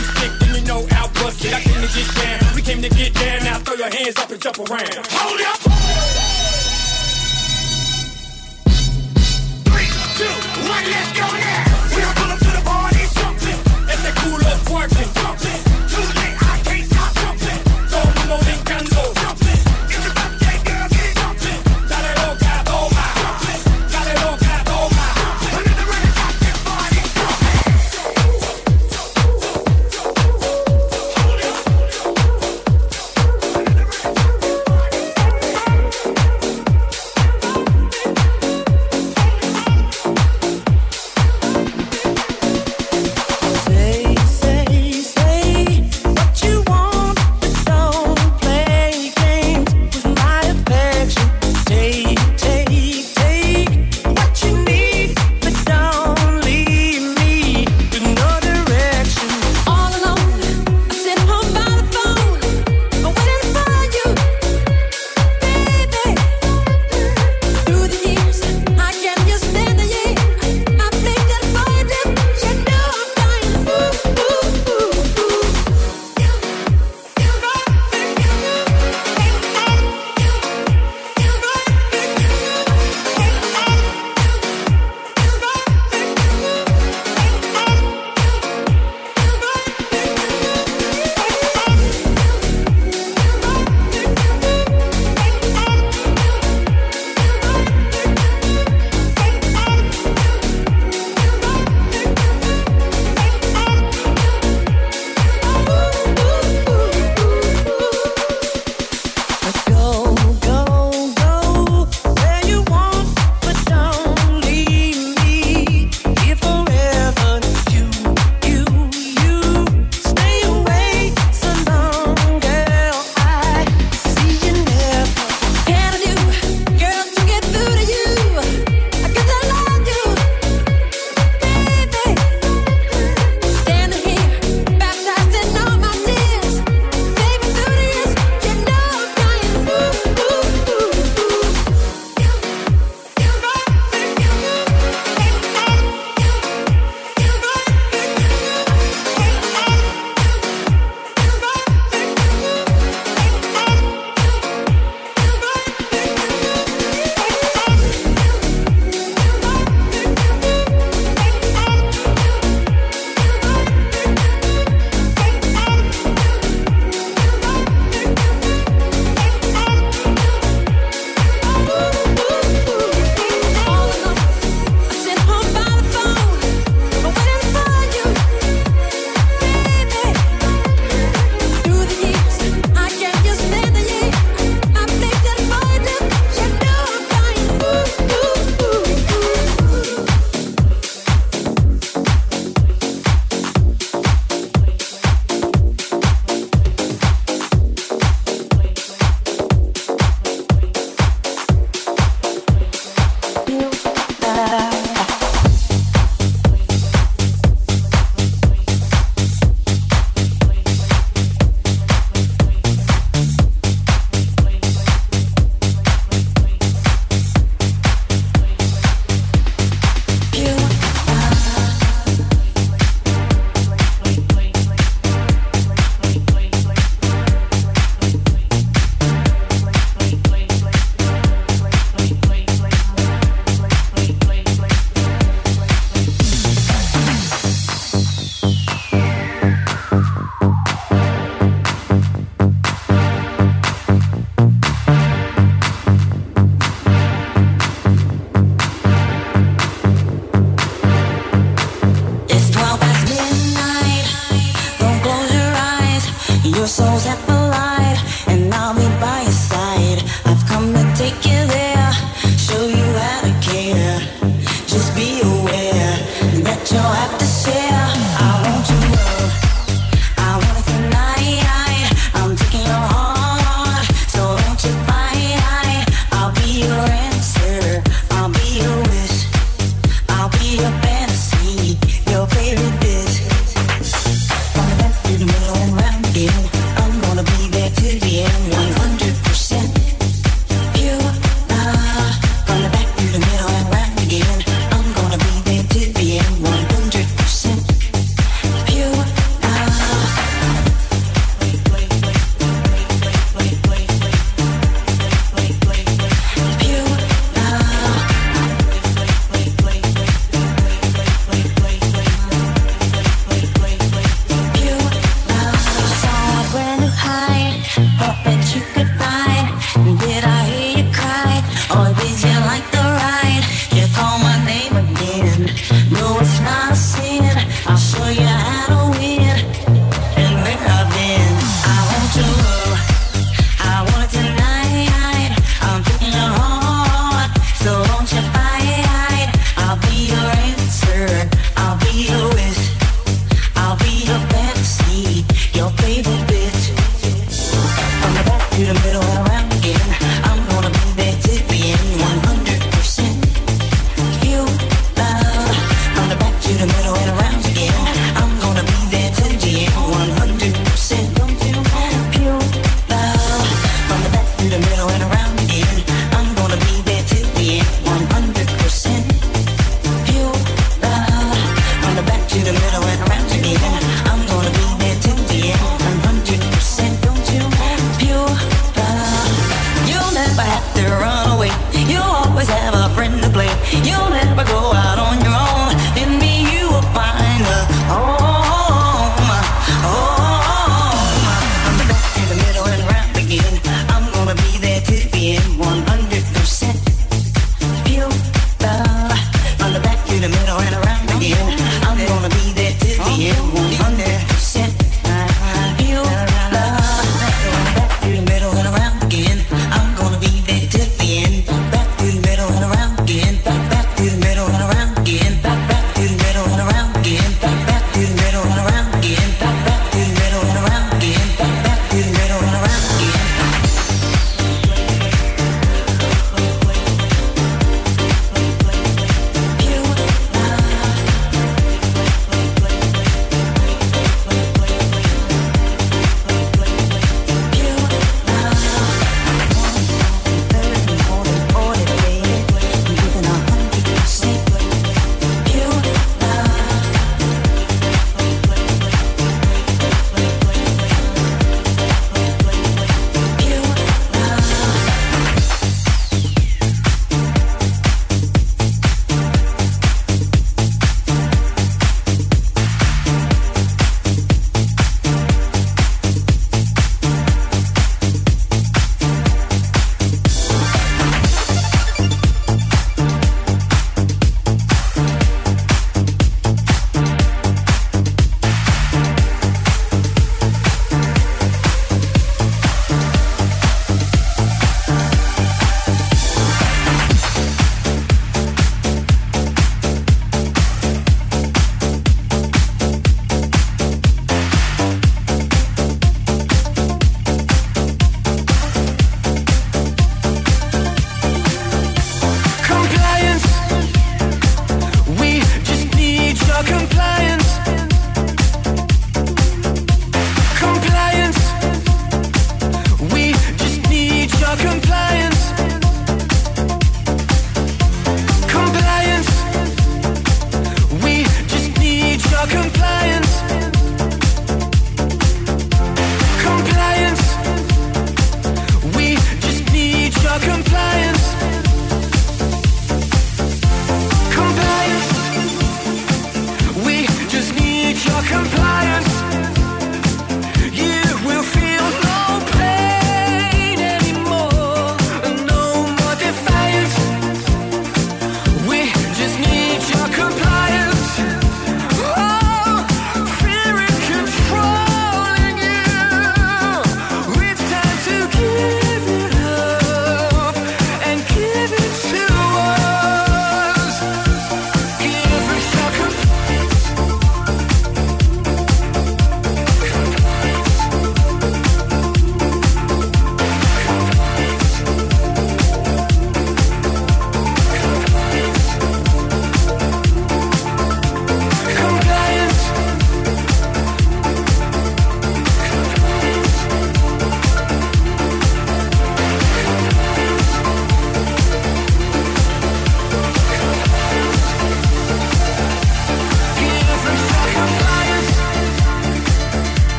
She's thick, then you know I'll bust it. I came to get down. We came to get down. Now throw your hands up and jump around. Hold up. Three, two, one, let's go now.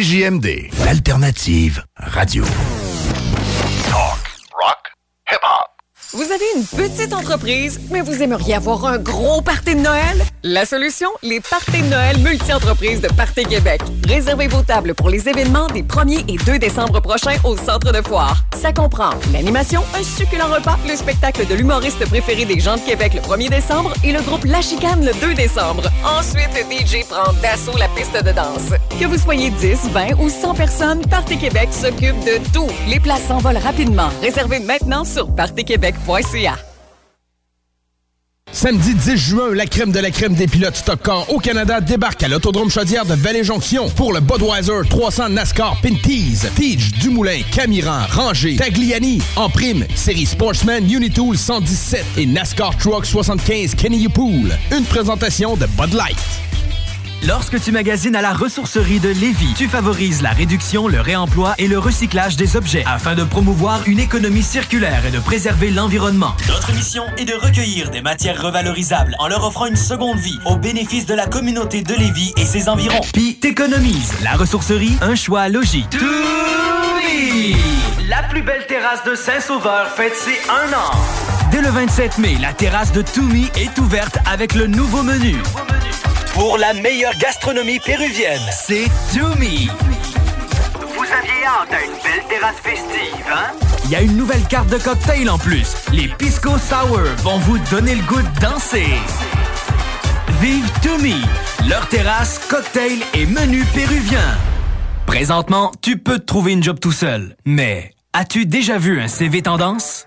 CJMD, l'alternative radio. Talk, rock, hip-hop. Vous avez une petite entreprise, mais vous aimeriez avoir un gros party de Noël? La solution? Les parties de Noël multi-entreprises de Party Québec. Réservez vos tables pour les événements des 1er et 2 décembre prochains au Centre de Foire. Ça comprend l'animation, un succulent repas, le spectacle de l'humoriste préféré des gens de Québec le 1er décembre et le groupe La Chicane le 2 décembre. Ensuite, DJ prend d'assaut la piste de danse. Que vous soyez 10, 20 ou 100 personnes, Party Québec s'occupe de tout. Les places s'envolent rapidement. Réservez maintenant sur partyquebec.ca. Samedi 10 juin, la crème de la crème des pilotes Stock au Canada débarque à l'Autodrome Chaudière de Vallée-Jonction pour le Budweiser 300 NASCAR Pinties. Tige, Dumoulin, Camiran, Ranger, Tagliani, en prime, série Sportsman Unitool 117 et NASCAR Truck 75 Kenny Pool. Une présentation de Bud Light. Lorsque tu magasines à la ressourcerie de Lévis, tu favorises la réduction, le réemploi et le recyclage des objets afin de promouvoir une économie circulaire et de préserver l'environnement. Notre mission est de recueillir des matières revalorisables en leur offrant une seconde vie au bénéfice de la communauté de Lévis et ses environs. Puis t'économises. La ressourcerie, un choix logique. Toumi! La plus belle terrasse de Saint-Sauveur fête ses un an. Dès le 27 mai, la terrasse de Toumi est ouverte avec le nouveau menu. Pour la meilleure gastronomie péruvienne, c'est Toumi. Vous aviez hâte à une belle terrasse festive, hein? Il y a une nouvelle carte de cocktail en plus. Les Pisco Sour vont vous donner le goût de danser. Vive Toumi, leur terrasse, cocktail et menu péruvien. Présentement, tu peux te trouver une job tout seul, mais as-tu déjà vu un CV tendance?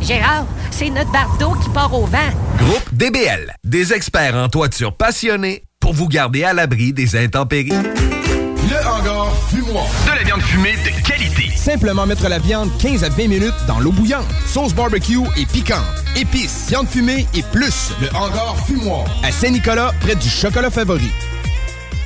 Gérard, c'est notre bardeau qui part au vent. Groupe DBL, des experts en toiture passionnés pour vous garder à l'abri des intempéries. Le hangar fumoir. De la viande fumée de qualité. Simplement mettre la viande 15 à 20 minutes dans l'eau bouillante. Sauce barbecue et piquante. Épices, viande fumée et plus. Le hangar fumoir. À Saint-Nicolas, près du chocolat favori.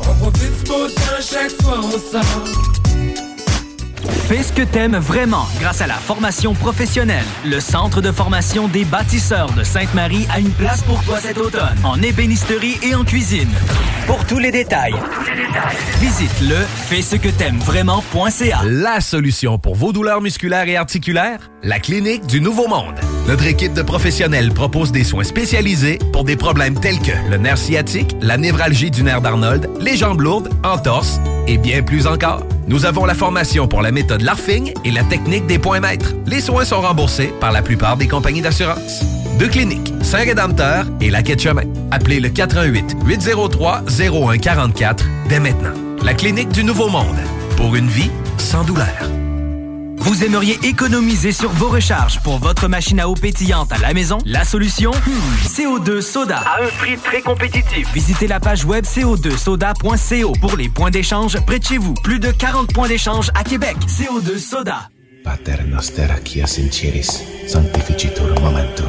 On profite du beau temps chaque fois on sort. Fais ce que t'aimes vraiment grâce à la formation professionnelle. Le Centre de formation des bâtisseurs de Sainte-Marie a une place pour toi cet automne, en ébénisterie et en cuisine. Pour tous les détails, visite le fais ce que t'aimes vraiment.ca. La solution pour vos douleurs musculaires et articulaires? La Clinique du Nouveau Monde. Notre équipe de professionnels propose des soins spécialisés pour des problèmes tels que le nerf sciatique, la névralgie du nerf d'Arnold, les jambes lourdes, entorses et bien plus encore. Nous avons la formation pour la méthode Larfing et la technique des points maîtres. Les soins sont remboursés par la plupart des compagnies d'assurance. Deux cliniques, Saint-Rédempteur et la Quai Chemin. Appelez le 88 803 0144 dès maintenant. La Clinique du Nouveau Monde. Pour une vie sans douleur. Vous aimeriez économiser sur vos recharges pour votre machine à eau pétillante à la maison? La solution? Hmm, CO2 Soda. À un prix très compétitif. Visitez la page web co2soda.co pour les points d'échange près de chez vous. Plus de 40 points d'échange à Québec. CO2 Soda. Pater noster qui sinceris, sanctificitur momentum.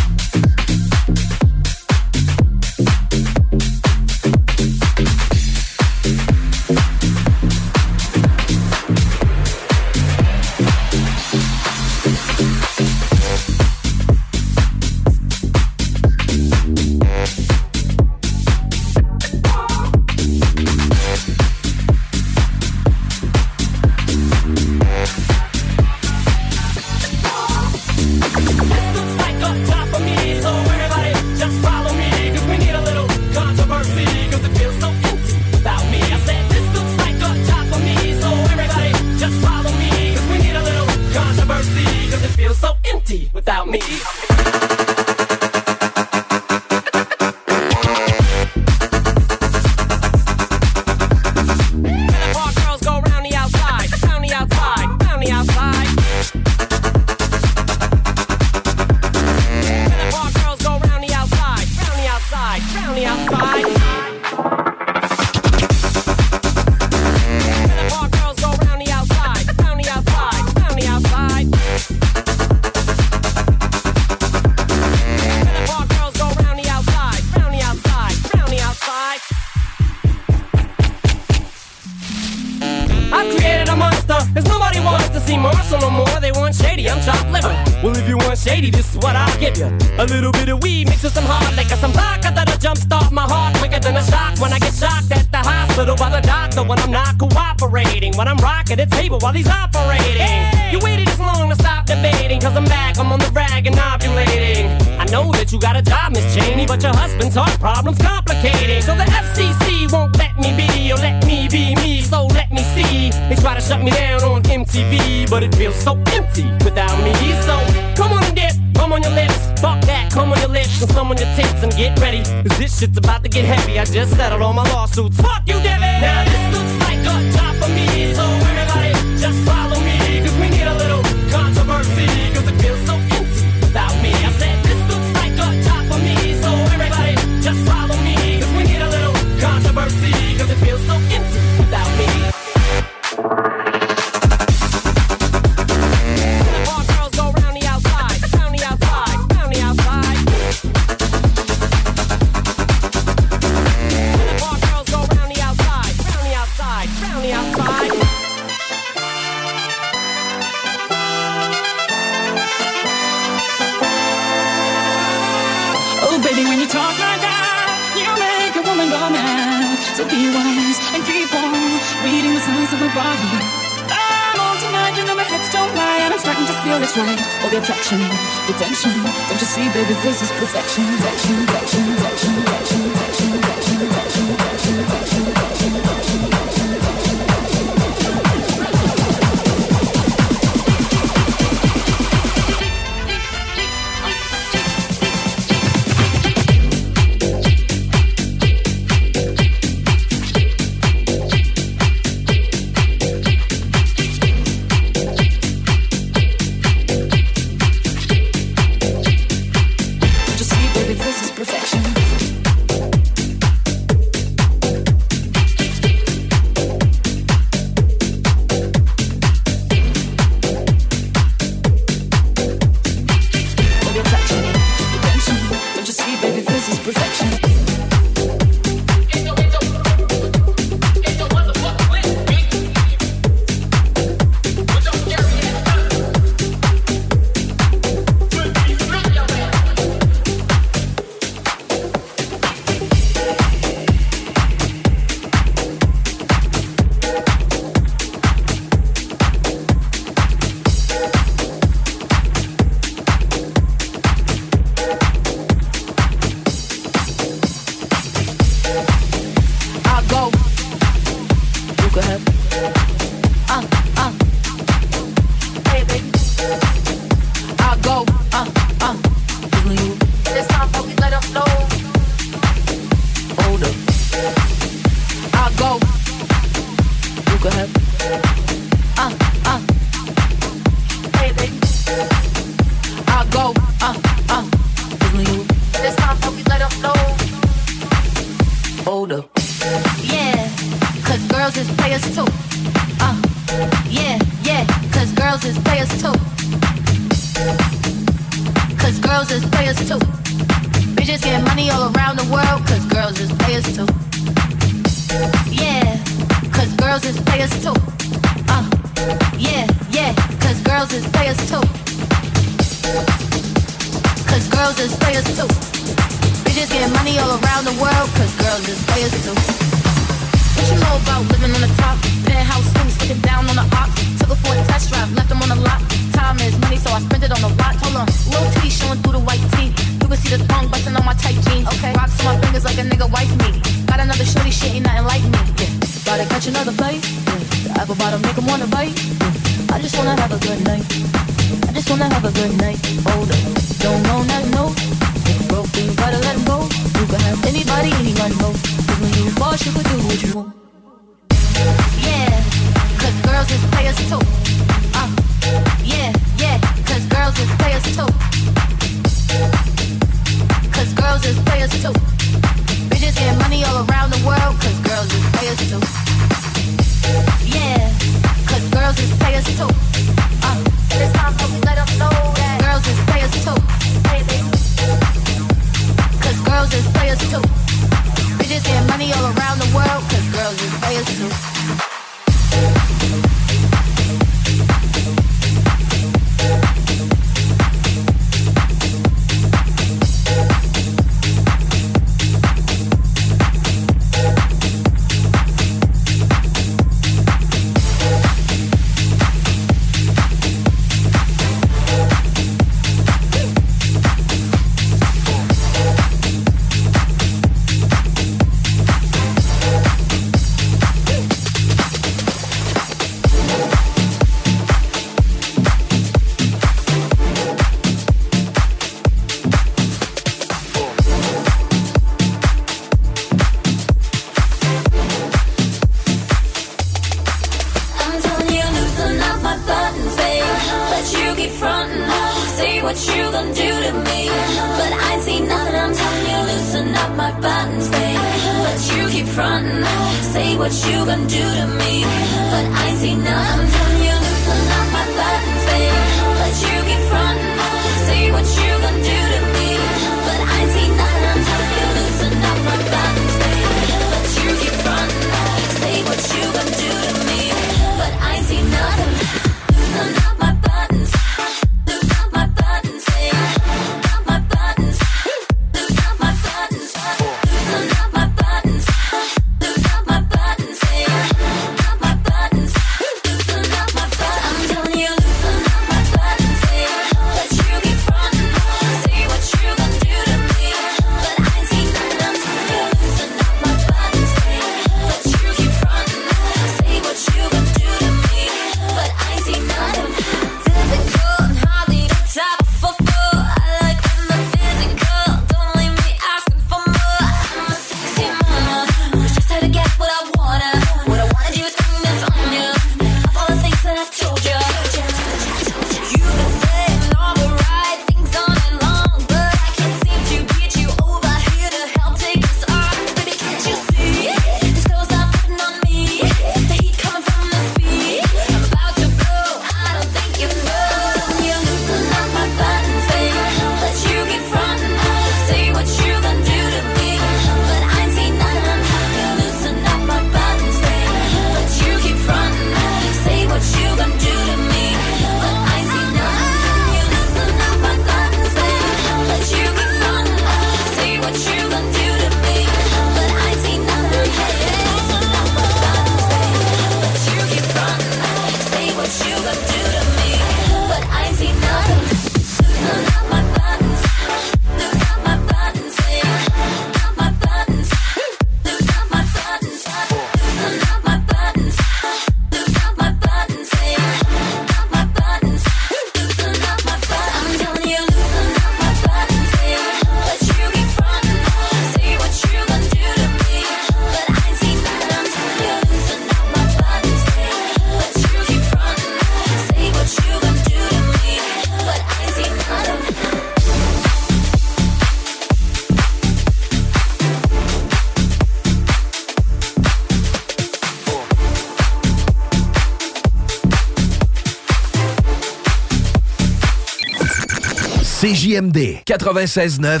CJMD 96.9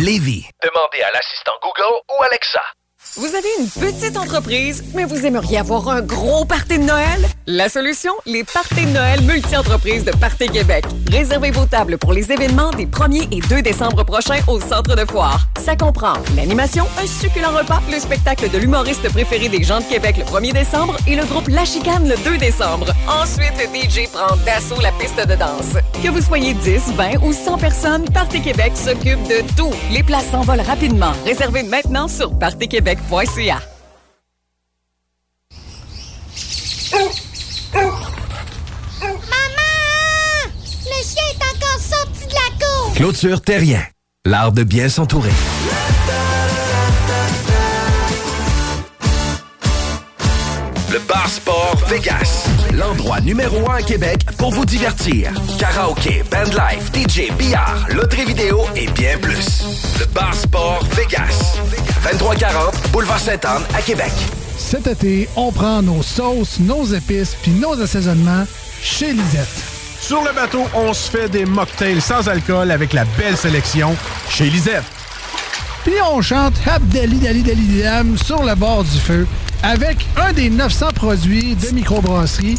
Lévis. Demandez à l'assistant Google ou Alexa. Vous avez une petite entreprise, mais vous aimeriez avoir un gros party de Noël? La solution, les parties de Noël multi-entreprises de Party Québec. Réservez vos tables pour les événements des 1er et 2 décembre prochains au centre de foire. Ça comprend l'animation, un succulent repas, le spectacle de l'humoriste préféré des gens de Québec le 1er décembre et le groupe La Chicane le 2 décembre. Ensuite, DJ prend d'assaut la piste de danse. Que vous soyez 10, 20 ou 100 personnes, Partez Québec s'occupe de tout. Les places s'envolent rapidement. Réservez maintenant sur partezquebec.ca. Maman! Le chien est encore sorti de la cour! Clôture terrien. L'art de bien s'entourer. Le bar sport Vegas l'endroit numéro un à Québec pour vous divertir. Karaoke, bandlife, DJ, billard, loterie vidéo et bien plus. Le Bar Sport Vegas. 2340 Boulevard Sainte-Anne à Québec. Cet été, on prend nos sauces, nos épices puis nos assaisonnements chez Lisette. Sur le bateau, on se fait des mocktails sans alcool avec la belle sélection chez Lisette. Puis on chante Abdali Dali Dali Dam sur le bord du feu avec un des 900 produits de microbrasserie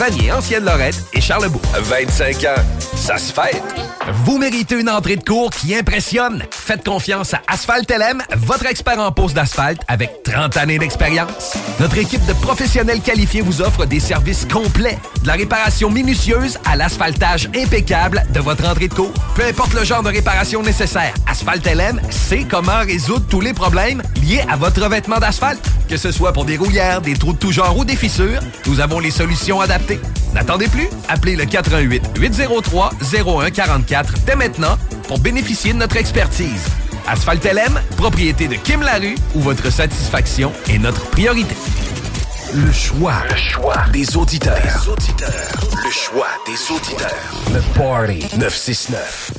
Vanier, Ancienne Lorette et Charlebourg. 25 ans, ça se fête. Vous méritez une entrée de cours qui impressionne. Faites confiance à Asphalt LM, votre expert en pose d'asphalte avec 30 années d'expérience. Notre équipe de professionnels qualifiés vous offre des services complets, de la réparation minutieuse à l'asphaltage impeccable de votre entrée de cours. Peu importe le genre de réparation nécessaire, Asphalt LM sait comment résoudre tous les problèmes liés à votre revêtement d'asphalte. Que ce soit pour des rouillères, des trous de tout genre ou des fissures, nous avons les solutions adaptées. N'attendez plus, appelez le 88 803 0144 dès maintenant pour bénéficier de notre expertise. Asphalt LM, propriété de Kim Larue, où votre satisfaction est notre priorité. Le choix. Le choix des auditeurs. Des auditeurs. Le choix des auditeurs. Le Party 969.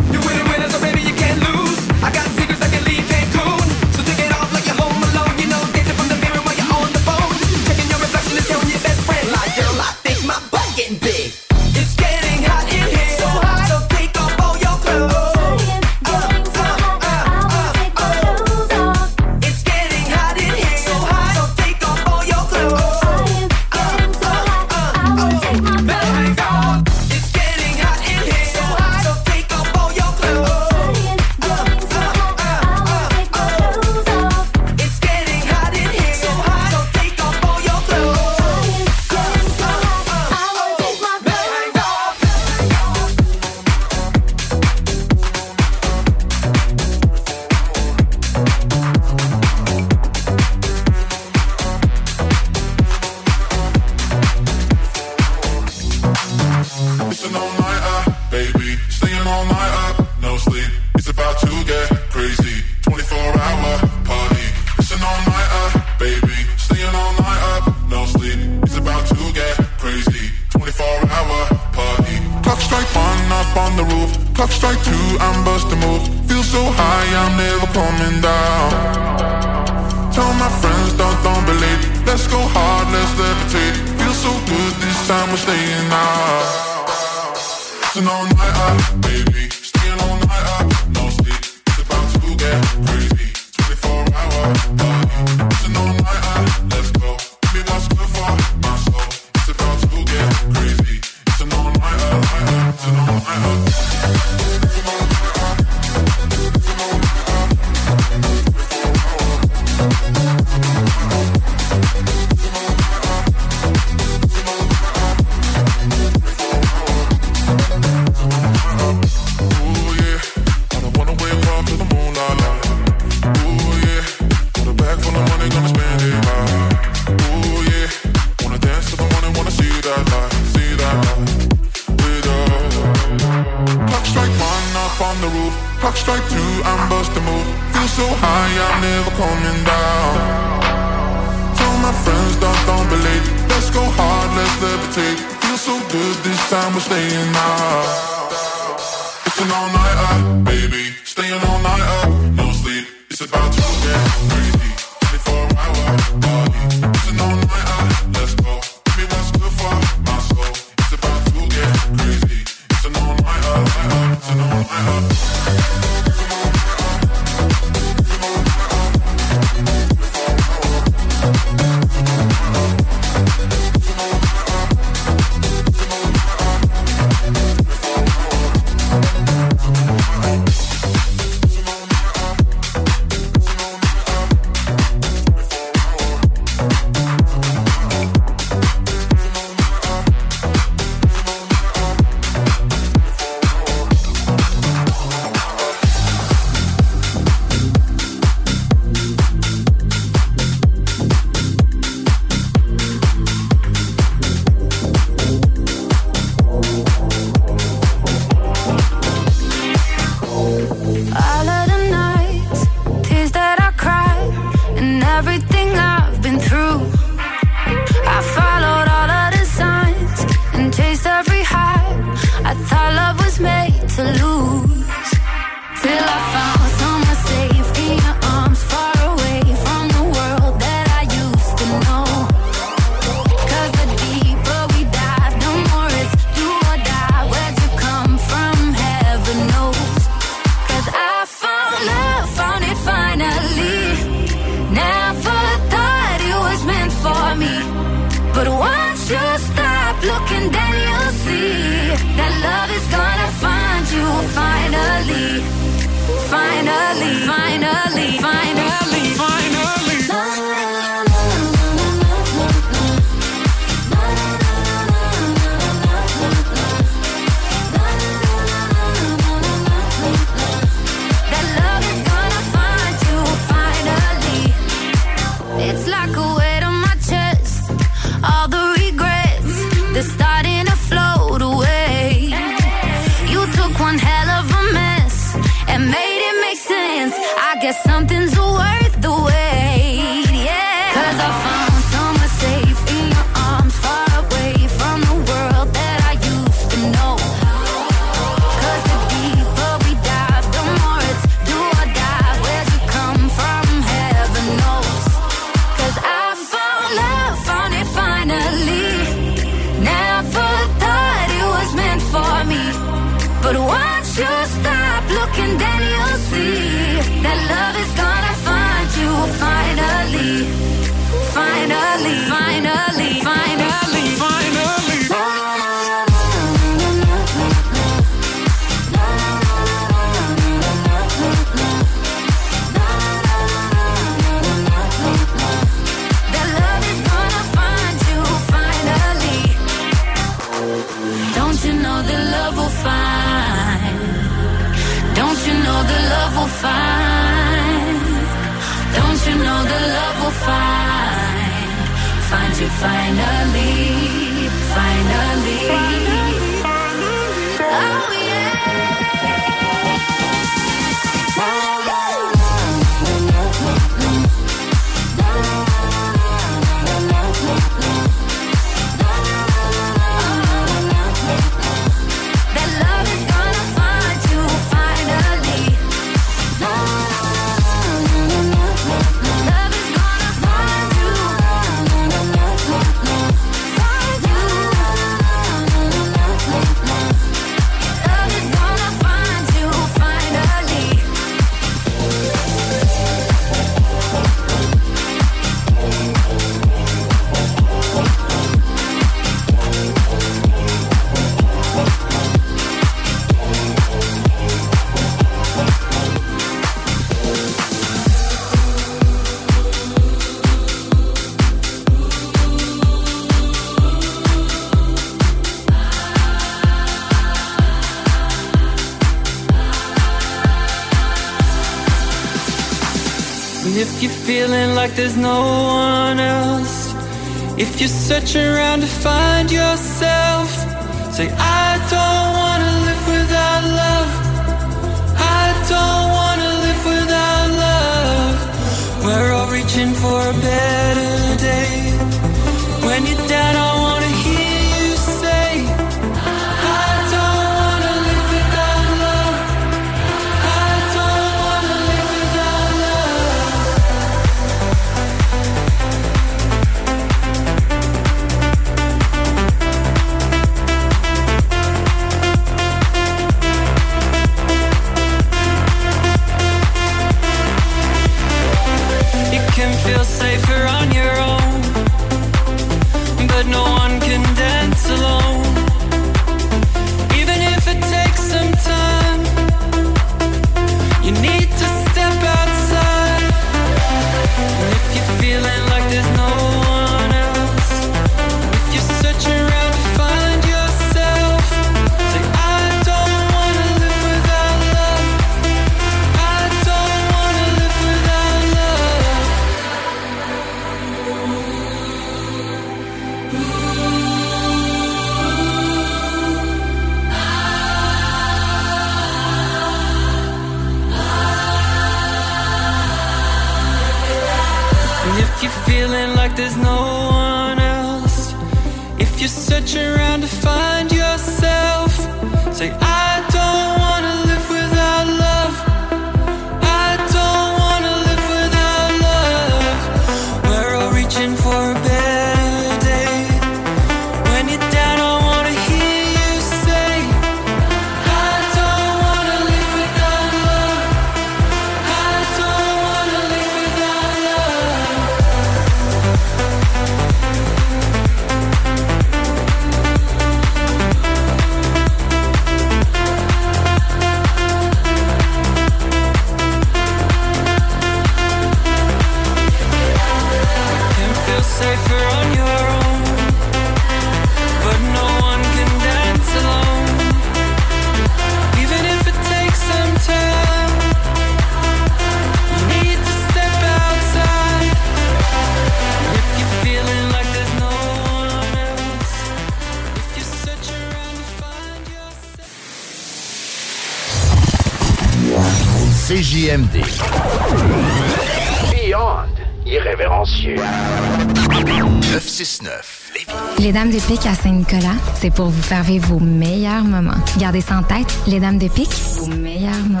Dames de Pique à Saint-Nicolas, c'est pour vous faire vivre vos meilleurs moments. Gardez ça en tête, les Dames de Pique, vos meilleurs moments.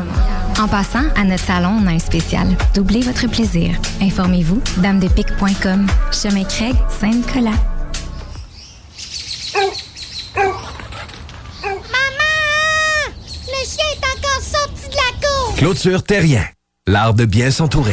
En passant, à notre salon, on a un spécial. Doublez votre plaisir. Informez-vous, damesdepique.com. Chemin Craig, Saint-Nicolas. Maman! Le chien est encore sorti de la cour! Clôture Terrien. L'art de bien s'entourer.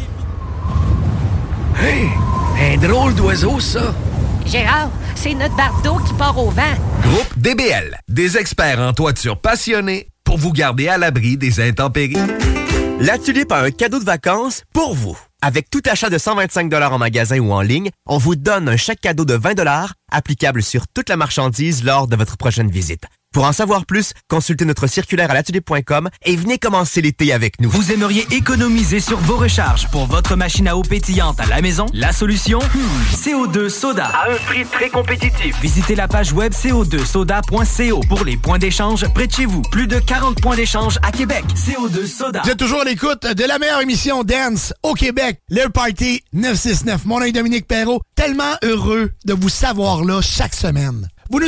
Hey, un drôle d'oiseau, ça. Gérard, c'est notre bardeau qui part au vent. Groupe DBL. Des experts en toiture passionnés pour vous garder à l'abri des intempéries. La Tulipe a un cadeau de vacances pour vous. Avec tout achat de 125 en magasin ou en ligne, on vous donne un chèque cadeau de 20 applicable sur toute la marchandise lors de votre prochaine visite. Pour en savoir plus, consultez notre circulaire à l'atelier.com et venez commencer l'été avec nous. Vous aimeriez économiser sur vos recharges pour votre machine à eau pétillante à la maison? La solution? Hmm, CO2 Soda. À un prix très compétitif. Visitez la page web co2soda.co pour les points d'échange près de chez vous. Plus de 40 points d'échange à Québec. CO2 Soda. Vous êtes toujours à l'écoute de la meilleure émission Dance au Québec, le Party 969. Mon nom est Dominique Perrault. Tellement heureux de vous savoir là chaque semaine. Vous nous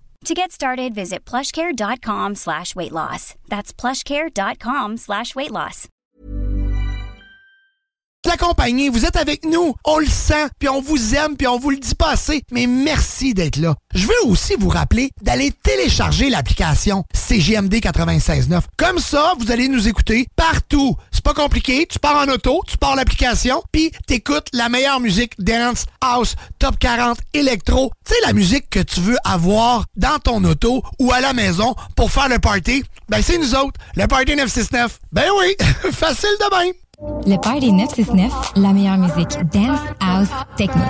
To get started, visit plushcare.com slash weight loss. That's plushcare.com slash weight loss. Vous êtes avec nous, on le sent, puis on vous aime, puis on vous le dit pas assez, mais merci d'être là. Je veux aussi vous rappeler d'aller télécharger l'application CGMD 96.9. Comme ça, vous allez nous écouter partout. C'est pas compliqué, tu pars en auto, tu pars l'application, puis t'écoutes la meilleure musique dance, house, top 40, électro. Tu sais, la musique que tu veux avoir dans ton auto ou à la maison pour faire le party, ben c'est nous autres, le Party 969. Ben oui, facile de même. Le Party 969, la meilleure musique dance, house, techno.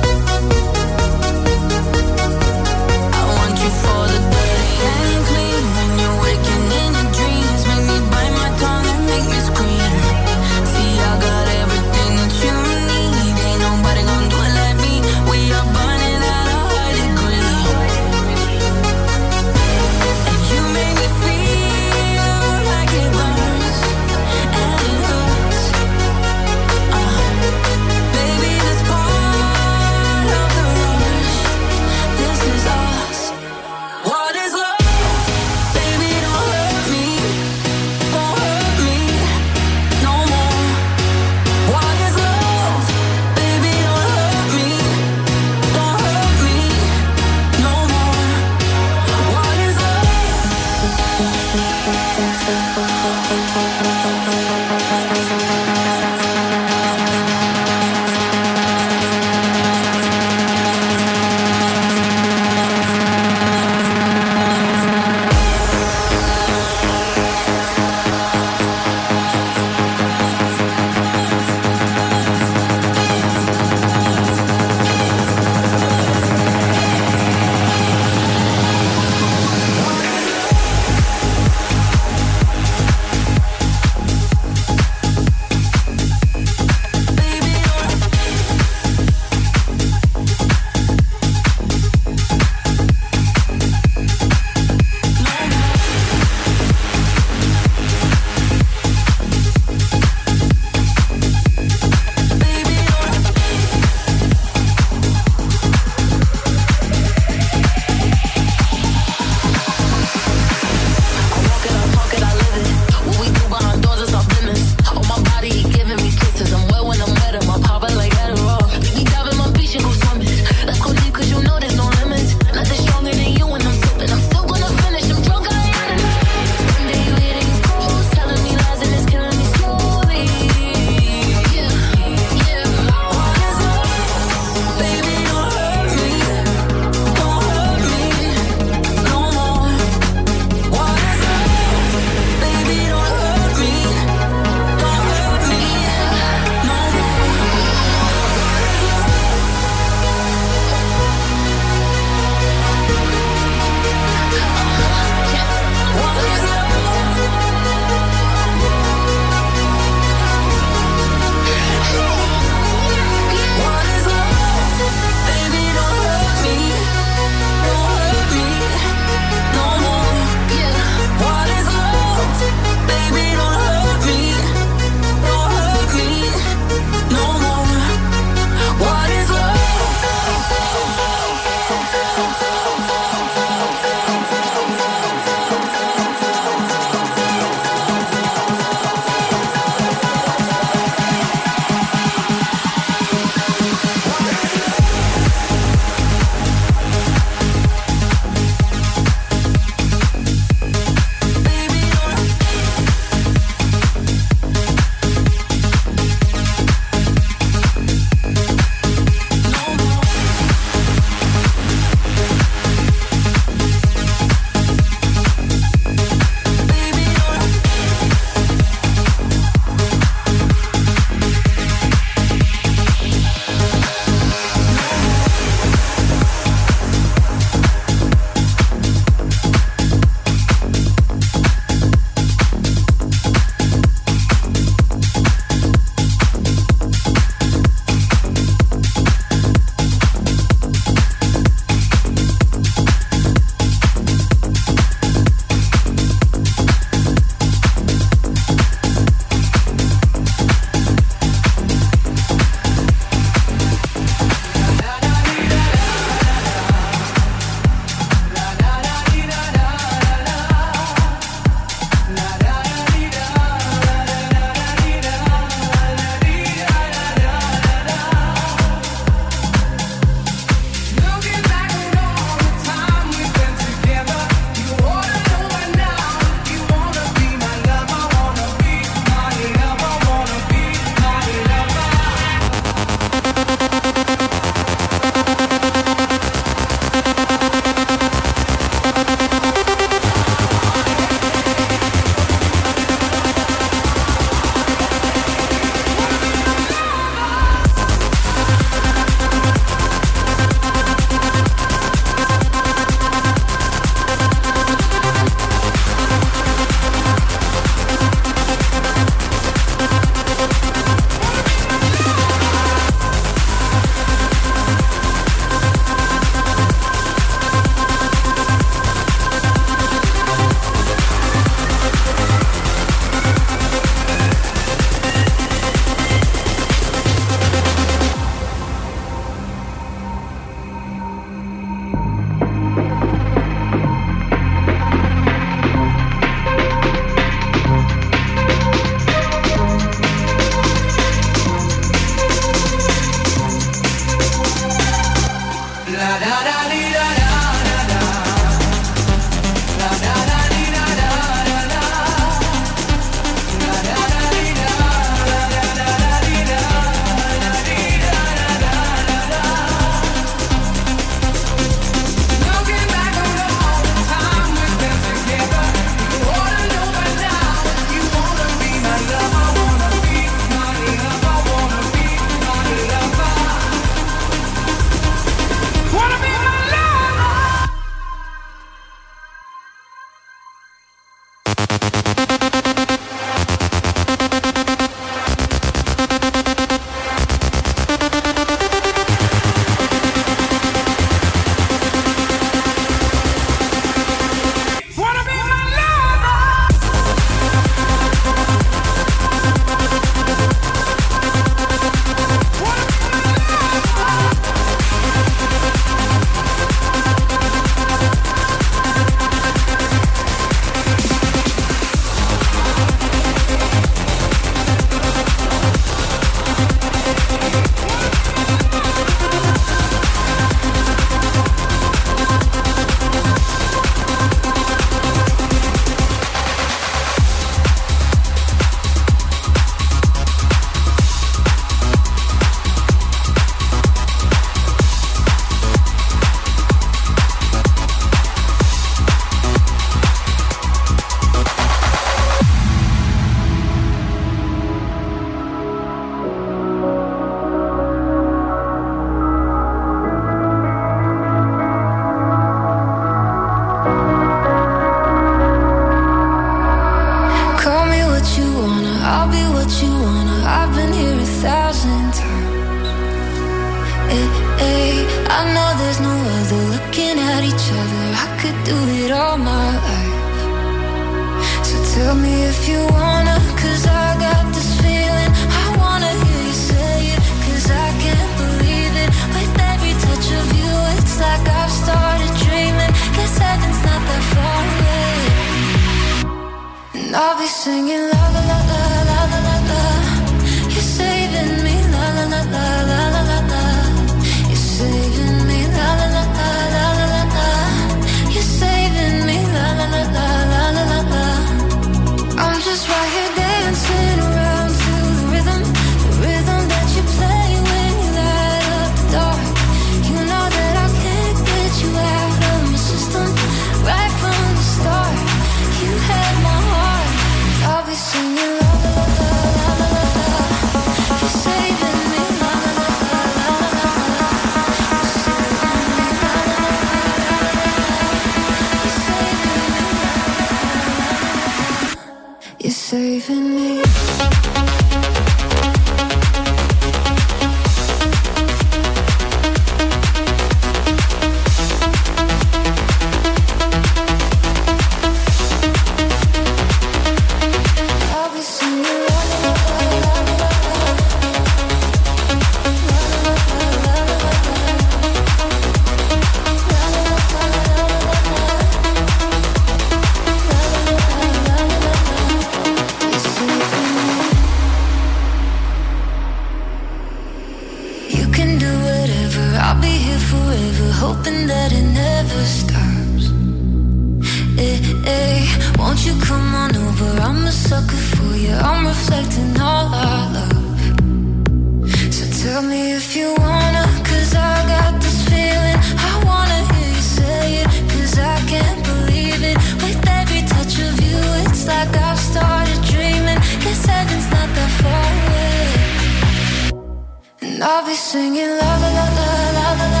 And I'll be singing la la la la la la.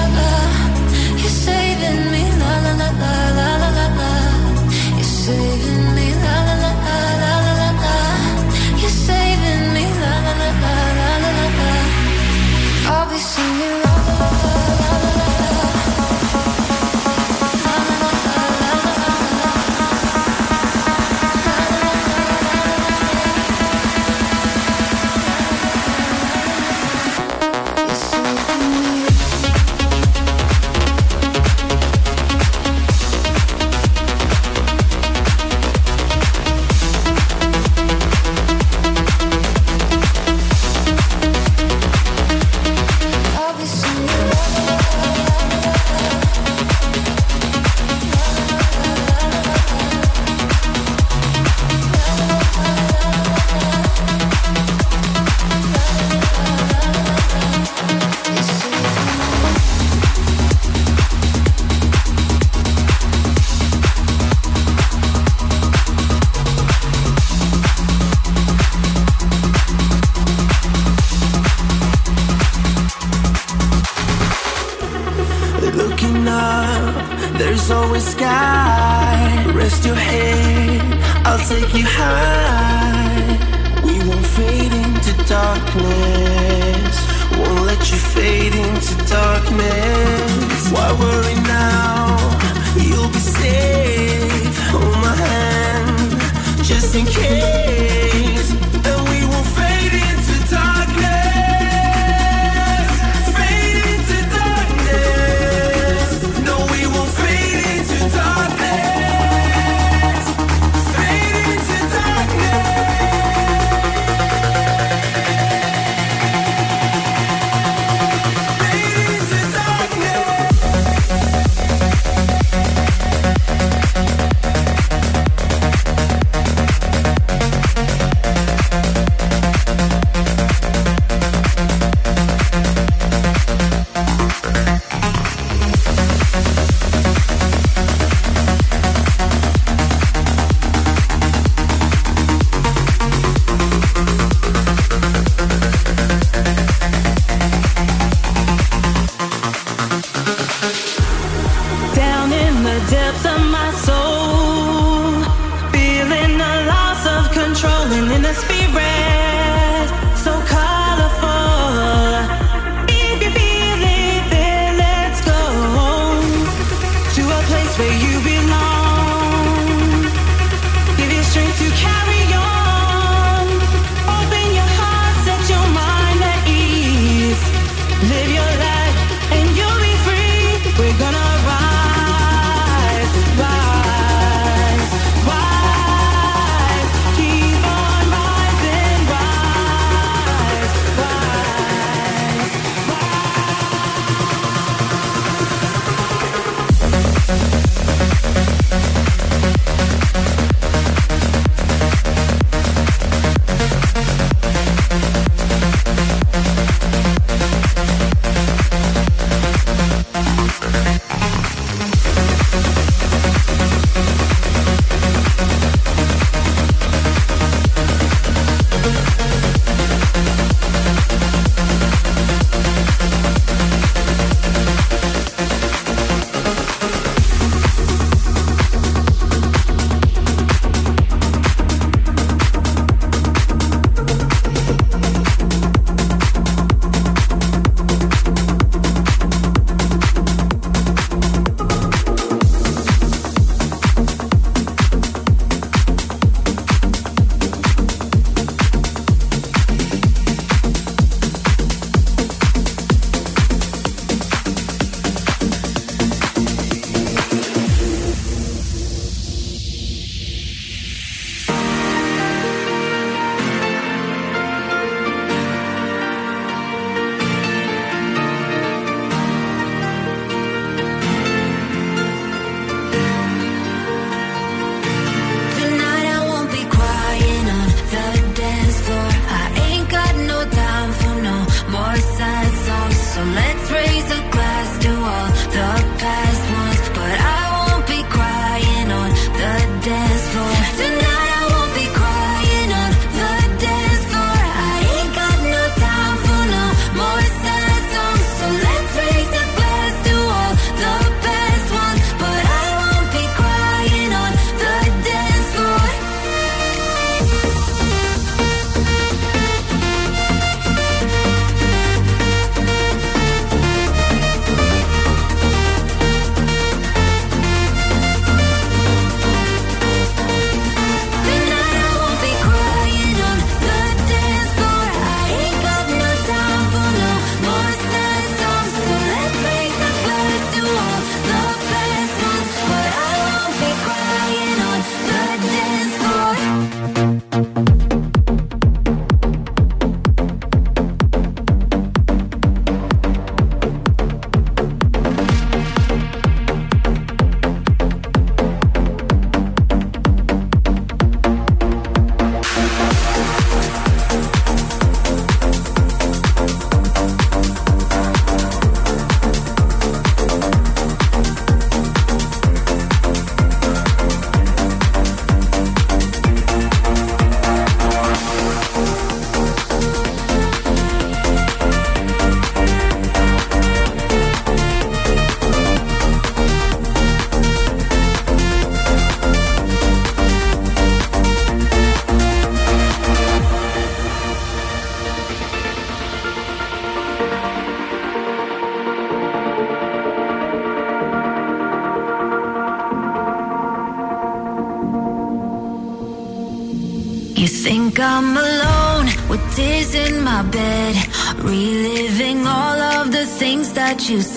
choose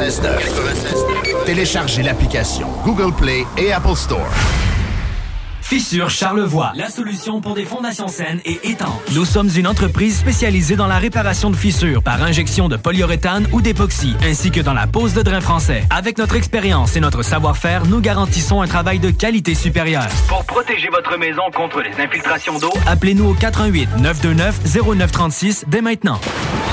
96.9. Téléchargez l'application Google Play et Apple Store. Fissure Charlevoix, la solution pour des fondations saines et étanches. Nous sommes une entreprise spécialisée dans la réparation de fissures par injection de polyuréthane ou d'époxy, ainsi que dans la pose de drain français. Avec notre expérience et notre savoir-faire, nous garantissons un travail de qualité supérieure. Pour protéger votre maison contre les infiltrations d'eau, Appelez-nous au 88 929 0936 dès maintenant.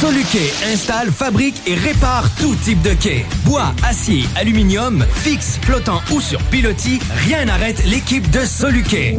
Soluquet installe, fabrique et répare tout type de quai. Bois, acier, aluminium, fixe, flottant ou sur pilotis, rien n'arrête l'équipe de Soluquet.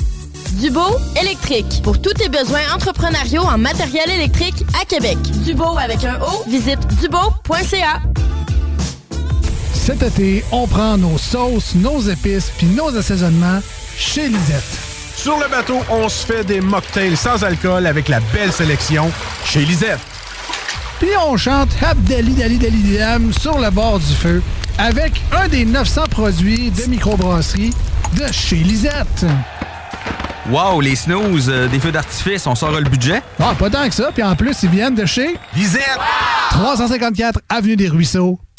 Dubo électrique. Pour tous tes besoins entrepreneuriaux en matériel électrique à Québec. Dubo avec un O, visite dubo.ca. Cet été, on prend nos sauces, nos épices puis nos assaisonnements chez Lisette. Sur le bateau, on se fait des mocktails sans alcool avec la belle sélection chez Lisette. Puis on chante Abdali Dali Dali Dam sur le bord du feu avec un des 900 produits de microbrasserie de chez Lisette. Wow, les snooze, euh, des feux d'artifice, on sort le budget? Ah, pas tant que ça. Puis en plus, ils viennent de chez Lisette! 354 Avenue des Ruisseaux,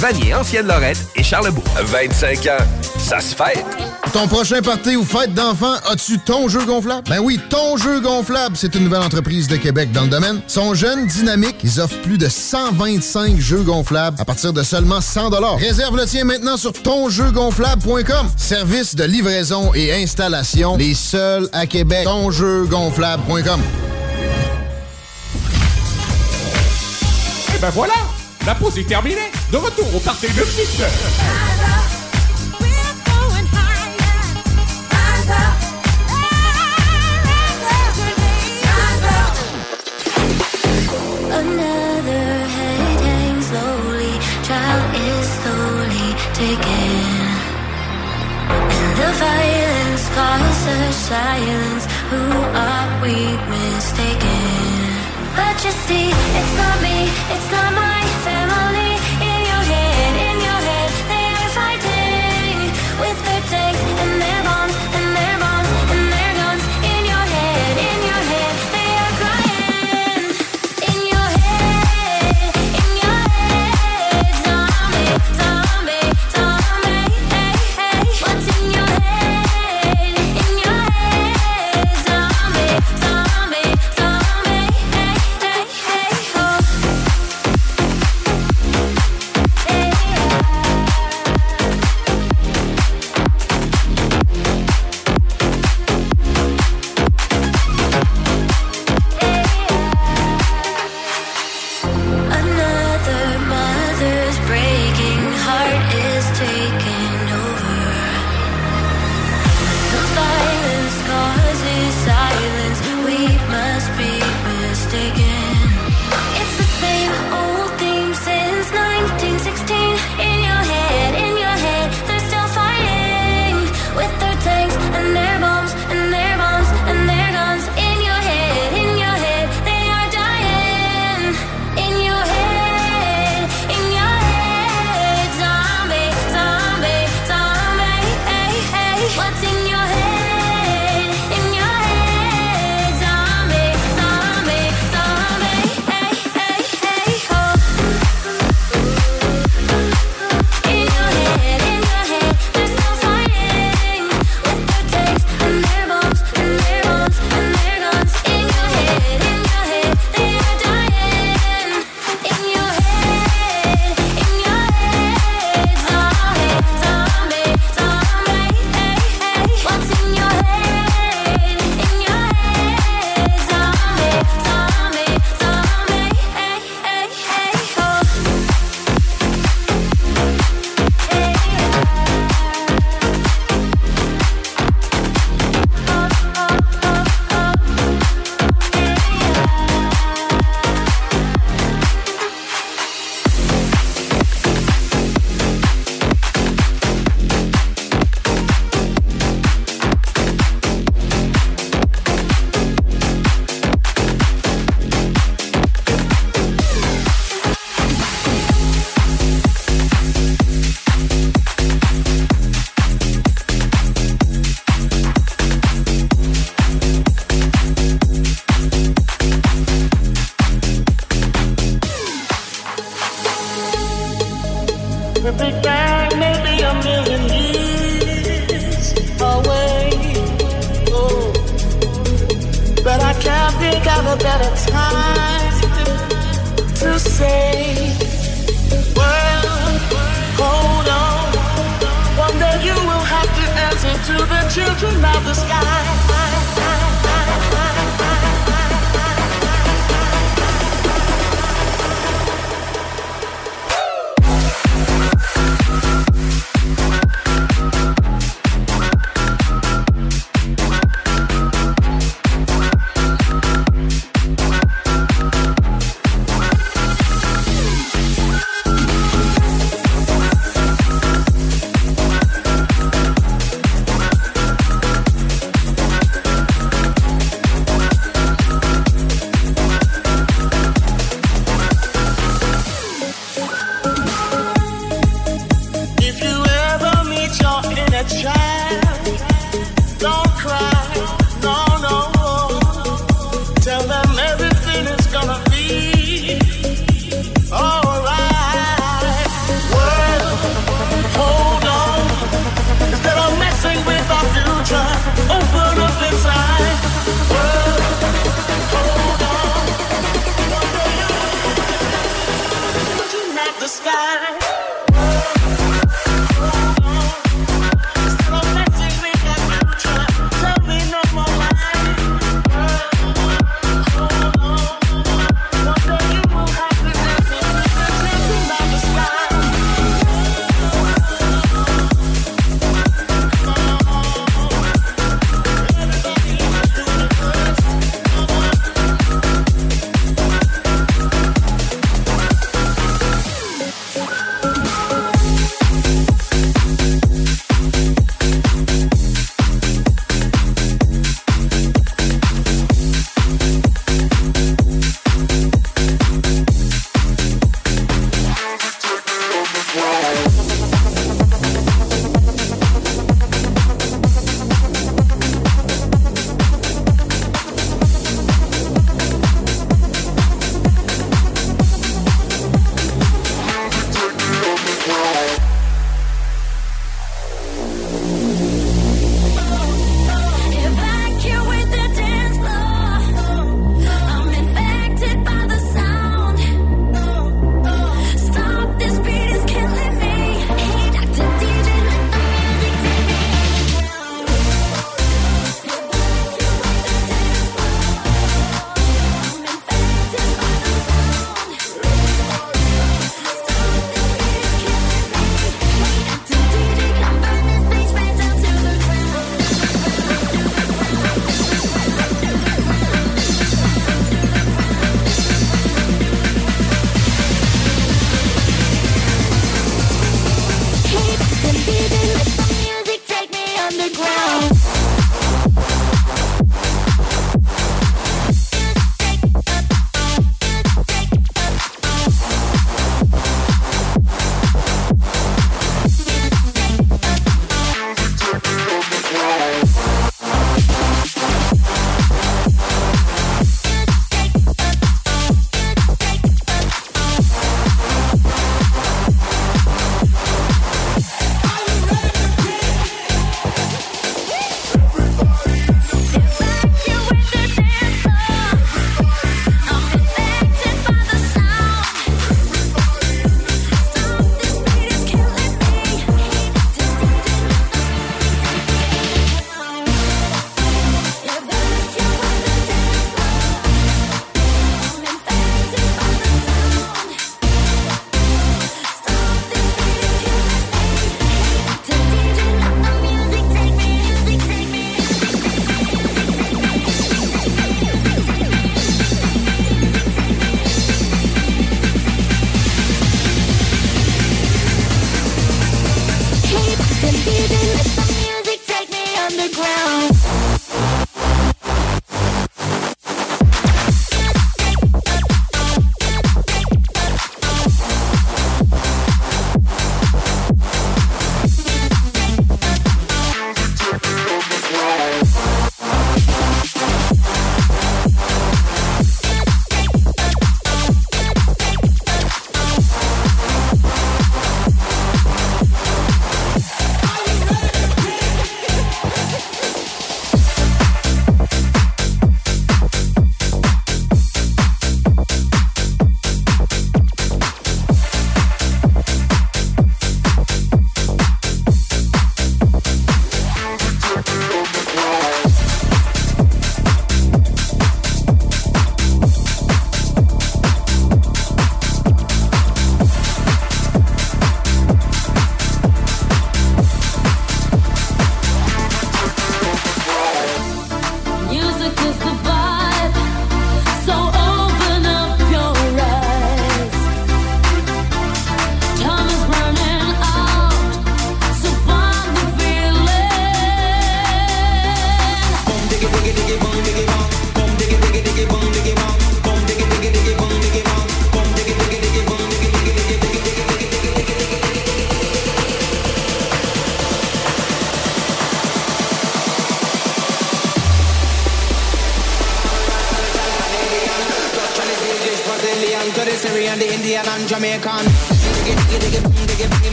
Vanier, Ancienne Lorette et Charlebourg. 25 ans, ça se fête. Ton prochain party ou fête d'enfant, as-tu ton jeu gonflable? Ben oui, ton jeu gonflable, c'est une nouvelle entreprise de Québec dans le domaine. Sont jeunes, dynamiques, ils offrent plus de 125 jeux gonflables à partir de seulement 100 Réserve le tien maintenant sur tonjeugonflable.com. Service de livraison et installation, les seuls à Québec. Tonjeugonflable.com. Et ben voilà, la pause est terminée. De retour au party de 6 Another head hangs slowly, child is slowly taken. And the violence silence. Who are we mistaken? But you see, it's not me, it's not my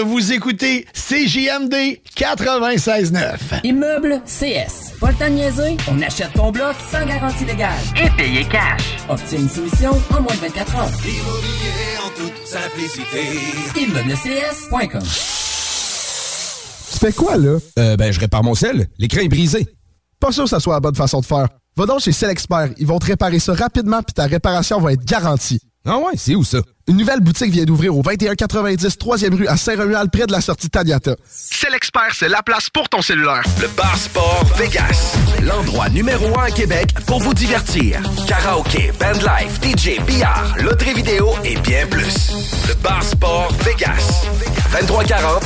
vous écoutez CJMD 96.9. Immeuble CS. Pas le temps de niaiser, on achète ton bloc sans garantie légale. Et payer cash. Obtiens une soumission en moins de 24 heures. Immobilier en toute simplicité. ImmeublesCS.com Tu fais quoi, là? Euh, ben, je répare mon sel. L'écran est brisé. Pas sûr que ça soit la bonne façon de faire. Va donc chez Expert. Ils vont te réparer ça rapidement puis ta réparation va être garantie. Ah ouais, c'est où ça? Une nouvelle boutique vient d'ouvrir au 2190 3e rue à Saint-Romuald, près de la sortie Taniata. C'est l'expert, c'est la place pour ton cellulaire. Le Bar Sport Vegas. L'endroit numéro un à Québec pour vous divertir. Karaoke, bandlife, DJ, billard, loterie vidéo et bien plus. Le Bar Sport Vegas. 2340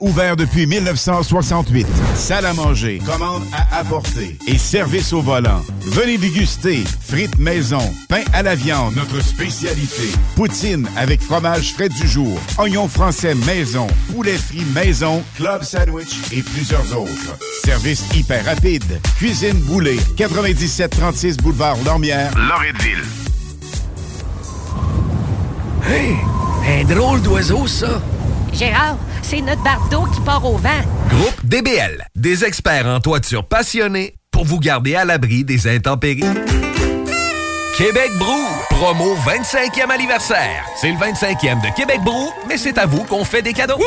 ouverte depuis 1968. Salle à manger, commande à apporter et service au volant. Venez déguster frites maison, pain à la viande, notre spécialité. Poutine avec fromage frais du jour, oignons français maison, poulet frit maison, club sandwich et plusieurs autres. Service hyper rapide. Cuisine Boulée, 9736 boulevard Lormière, Loretteville. Hey, un drôle d'oiseau, ça. Gérard, c'est notre bardeau qui part au vent. Groupe DBL, des experts en toiture passionnés pour vous garder à l'abri des intempéries. Québec Brou, promo 25e anniversaire. C'est le 25e de Québec Brou, mais c'est à vous qu'on fait des cadeaux.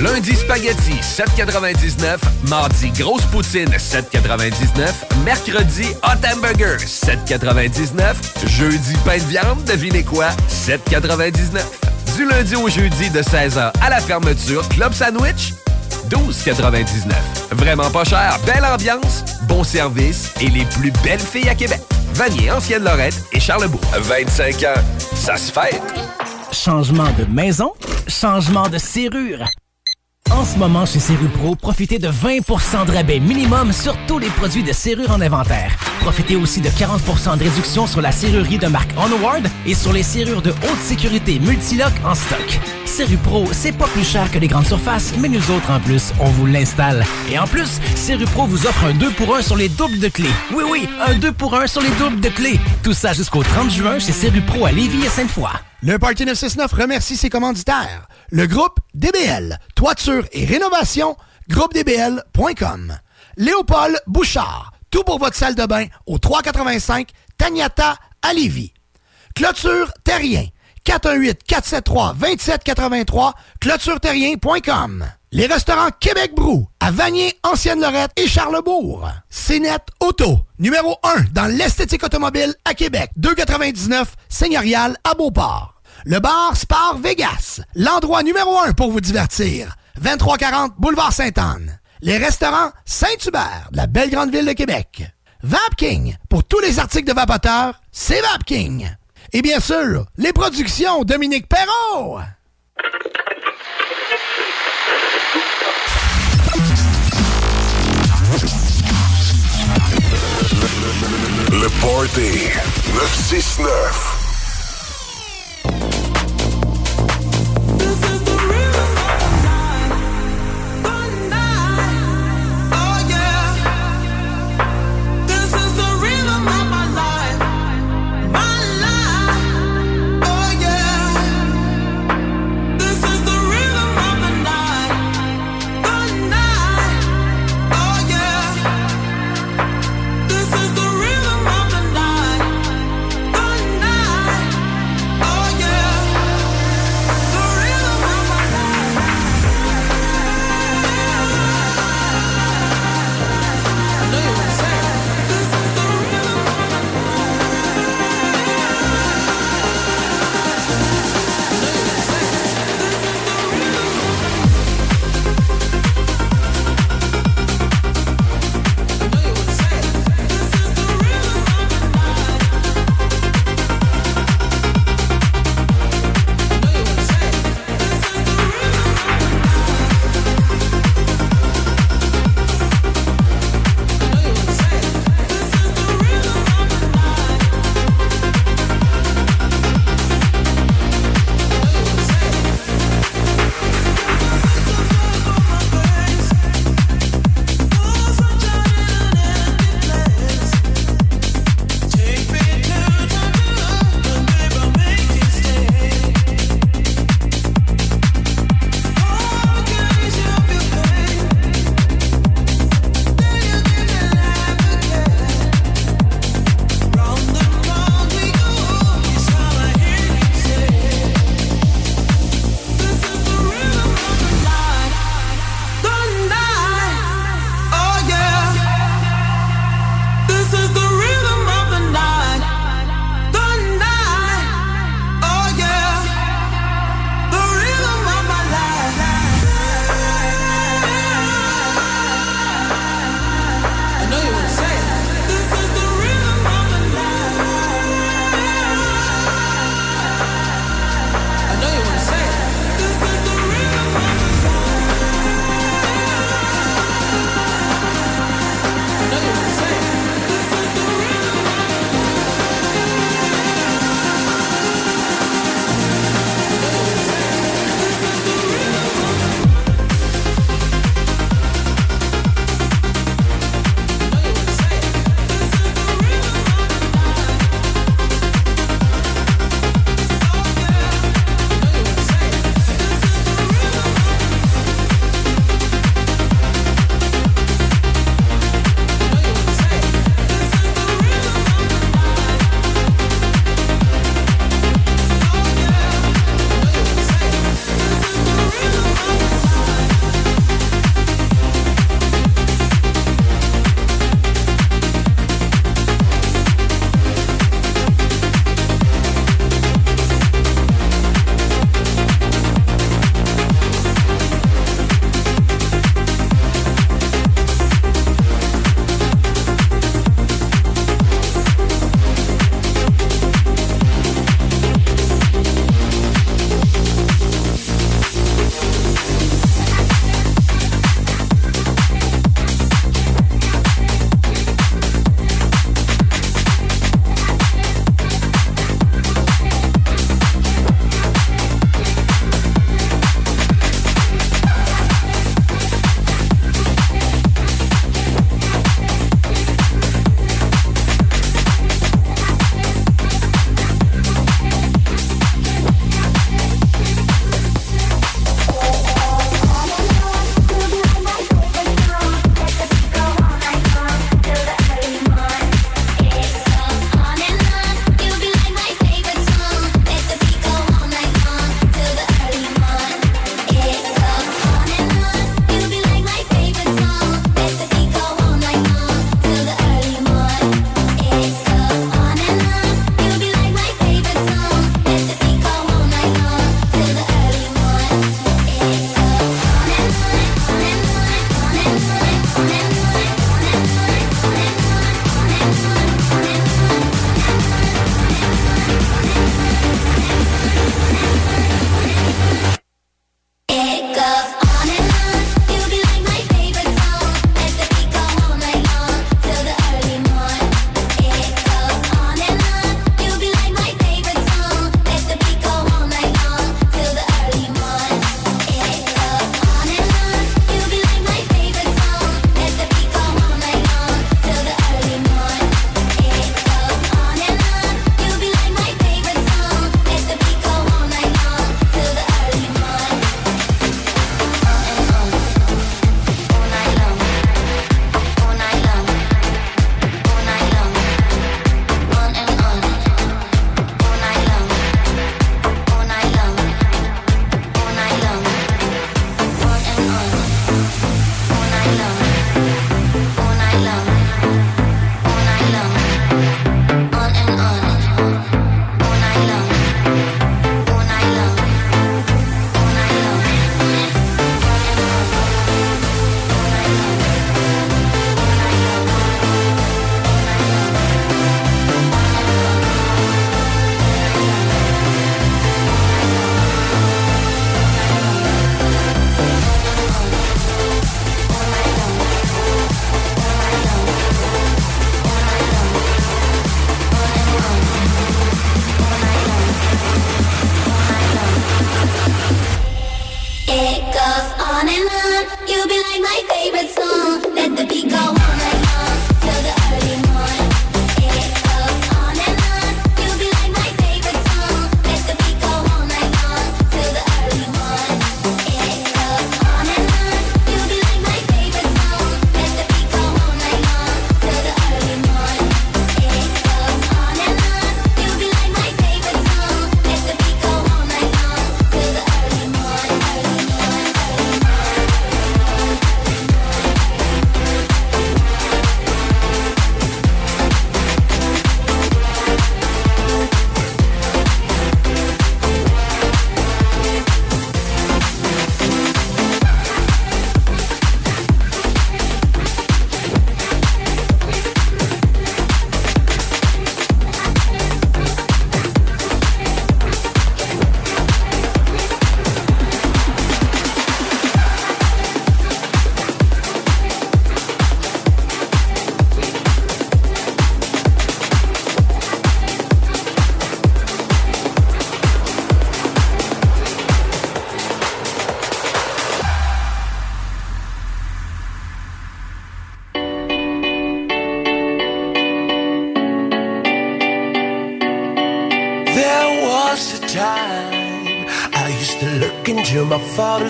Lundi spaghetti 7,99. Mardi grosse poutine 7,99. Mercredi hot hamburger 7,99. Jeudi pain de viande, devinez quoi 7,99. Du lundi au jeudi de 16h à la fermeture, club sandwich 12,99. Vraiment pas cher, belle ambiance, bon service et les plus belles filles à Québec. Vanier, Ancienne Lorette et Charlebourg. 25 ans, ça se fait. Changement de maison, changement de serrure. En ce moment, chez Serrupro, profitez de 20% de rabais minimum sur tous les produits de serrure en inventaire. Profitez aussi de 40% de réduction sur la serrurerie de marque Onward et sur les serrures de haute sécurité Multilock en stock. Serrupro, c'est pas plus cher que les grandes surfaces, mais nous autres, en plus, on vous l'installe. Et en plus, Serrupro vous offre un 2 pour 1 sur les doubles de clés. Oui, oui, un 2 pour 1 sur les doubles de clés. Tout ça jusqu'au 30 juin chez Serrupro à Lévis et Sainte-Foy. Le Parti 969 remercie ses commanditaires. Le groupe DBL, toiture et rénovation, groupedbl.com. Léopold Bouchard, tout pour votre salle de bain au 385 Tagnata à Lévis. Clôture Terrien, 418-473-2783, clôtureterrien.com. Les restaurants Québec Brou, à Vanier, Ancienne-Lorette et Charlebourg. CNET Auto, numéro 1 dans l'esthétique automobile à Québec. 299 Seigneurial à Beauport. Le bar Spar Vegas, l'endroit numéro 1 pour vous divertir. 2340 Boulevard Sainte-Anne. Les restaurants Saint-Hubert, de la belle grande ville de Québec. Vapking, pour tous les articles de vapoteurs, c'est Vapking. Et bien sûr, les productions Dominique Perrault. Le Party 969.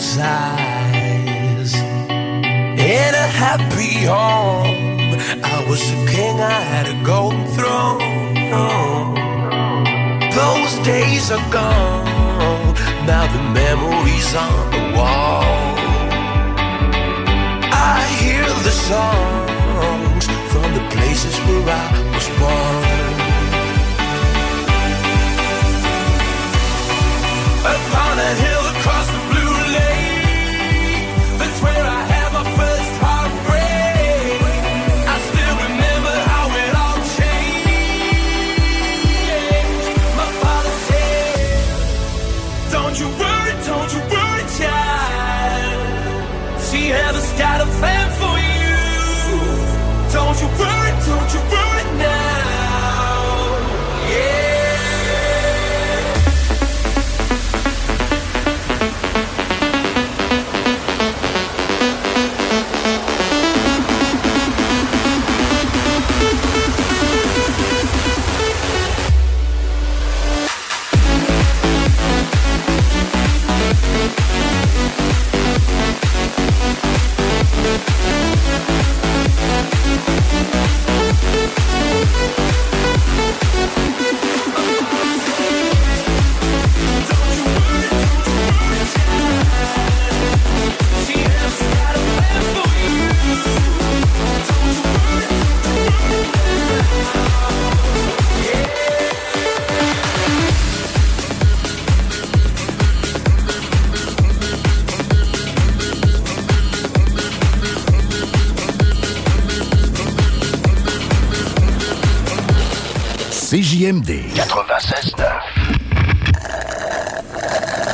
My CJMD 96.9.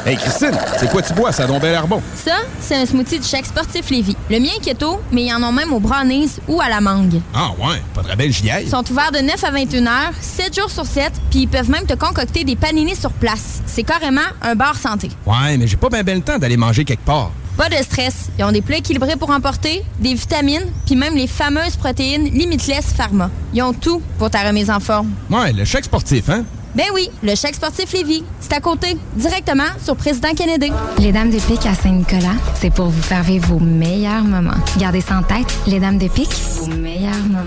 Hey Christine, c'est quoi tu bois? Ça a donc bel air bon. Ça, c'est un smoothie du chèque sportif Lévis. Le mien est keto, mais ils en ont même au brownies ou à la mangue. Ah ouais, pas de rabais, j'y. Ils sont ouverts de 9 à 21 heures, 7 jours sur 7, puis ils peuvent même te concocter des paninis sur place. C'est carrément un bar santé. Ouais, mais j'ai pas bien ben le temps d'aller manger quelque part. Pas de stress. Ils ont des plats équilibrés pour emporter, des vitamines, puis même les fameuses protéines Limitless Pharma. Ils ont tout pour ta remise en forme. Ouais, le chèque sportif, hein? Ben oui, le chèque sportif Lévis. C'est à côté, directement sur Président Kennedy. Les Dames de Pique à Saint-Nicolas, c'est pour vous faire vivre vos meilleurs moments. Gardez ça en tête, les Dames de Pique, vos meilleurs moments.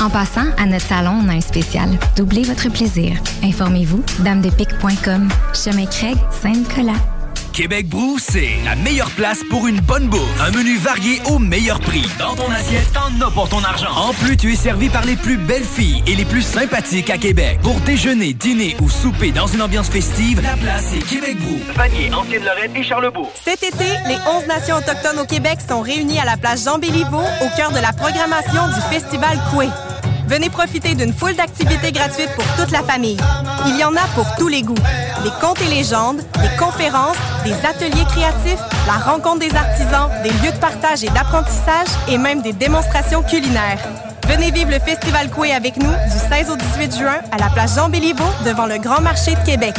En passant, à notre salon, on a un spécial. Doublez votre plaisir. Informez-vous, damedepique.com. Chemin Craig, Saint-Nicolas. Québec Brou, c'est la meilleure place pour une bonne bouffe. Un menu varié au meilleur prix. Dans ton assiette, t'en as pour ton argent. En plus, tu es servi par les plus belles filles et les plus sympathiques à Québec. Pour déjeuner, dîner ou souper dans une ambiance festive, la place est Québec Brou. Vanier, Ancienne-Lorraine et Charlebourg. Cet été, les 11 nations autochtones au Québec sont réunies à la place Jean-Béliveau au cœur de la programmation du Festival Coué. Venez profiter d'une foule d'activités gratuites pour toute la famille. Il y en a pour tous les goûts. Des contes et légendes, des conférences, des ateliers créatifs, la rencontre des artisans, des lieux de partage et d'apprentissage et même des démonstrations culinaires. Venez vivre le Festival Coué avec nous du 16 au 18 juin à la place Jean-Béliveau devant le Grand Marché de Québec.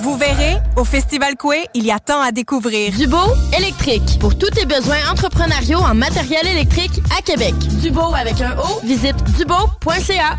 Vous verrez, au Festival Coué, il y a tant à découvrir. Dubo électrique. Pour tous tes besoins entrepreneuriaux en matériel électrique à Québec. Dubo avec un O, visite dubo.ca.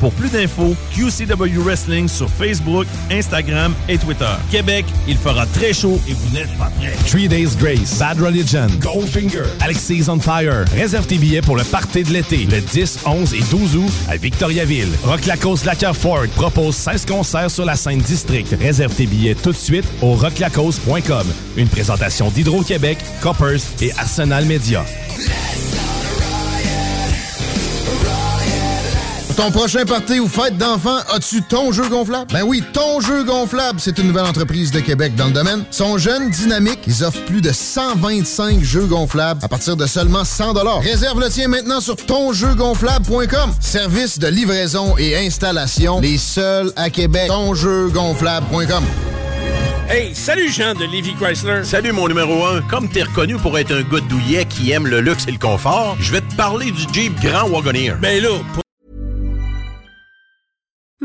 Pour plus d'infos, QCW Wrestling sur Facebook, Instagram et Twitter. Québec, il fera très chaud et vous n'êtes pas prêts. Three Days Grace, Bad Religion, Goldfinger, Alexis on Fire. Réserve tes billets pour le party de l'été, le 10, 11 et 12 août à Victoriaville. Rock Lacoste Lacker Ford propose 16 concerts sur la scène district. Réserve tes billets tout de suite au rocklacoste.com. Une présentation d'Hydro-Québec, Coppers et Arsenal Media. Pour ton prochain party ou fête d'enfants, as-tu ton jeu gonflable? Ben oui, ton jeu gonflable, c'est une nouvelle entreprise de Québec dans le domaine. Ils sont jeunes, dynamiques, ils offrent plus de 125 jeux gonflables à partir de seulement 100 Réserve le tien maintenant sur tonjeugonflable.com. Service de livraison et installation, les seuls à Québec. Tonjeugonflable.com. Hey, salut Jean de Lévi Chrysler. Salut mon numéro 1. Comme t'es reconnu pour être un gars douillet qui aime le luxe et le confort, je vais te parler du Jeep Grand Wagoneer. Ben là, pour